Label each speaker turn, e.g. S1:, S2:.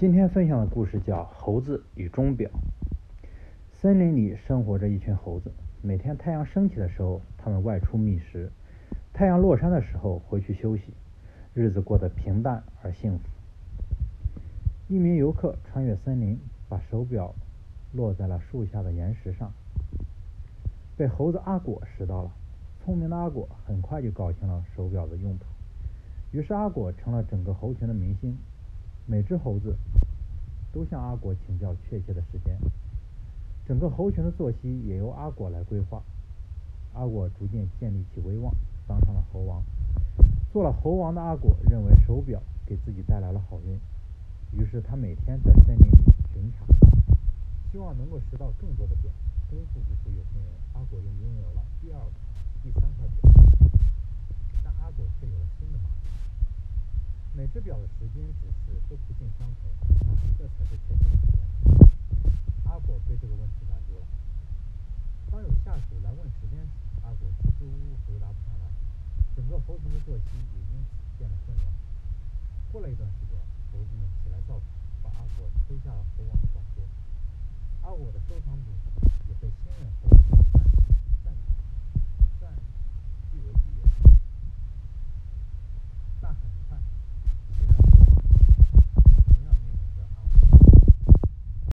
S1: 今天分享的故事叫《猴子与钟表》。森林里生活着一群猴子，每天太阳升起的时候，他们外出觅食；太阳落山的时候，回去休息。日子过得平淡而幸福。一名游客穿越森林，把手表落在了树下的岩石上，被猴子阿果拾到了。聪明的阿果很快就搞清了手表的用途，于是阿果成了整个猴群的明星。每只猴子都向阿果请教确切的时间，整个猴群的作息也由阿果来规划。阿果逐渐建立起威望，当上了猴王。做了猴王的阿果认为手表给自己带来了好运，于是他每天在森林里巡查，希望能够拾到更多的表。功夫不负有心人，阿果又拥有了第二、第三块表，但阿果却有了新的麻烦。每只表的时间指示都不尽相同，哪一个才是确切的时间呢？阿果被这个问题难住了。当有下属来问时间时，阿果支支吾吾回答不上来，整个猴群的作息也因此变得混乱。过了一段时间，猴子们起来造反，把阿果推下了猴王的宝座。阿果的收藏品也被新任猴王。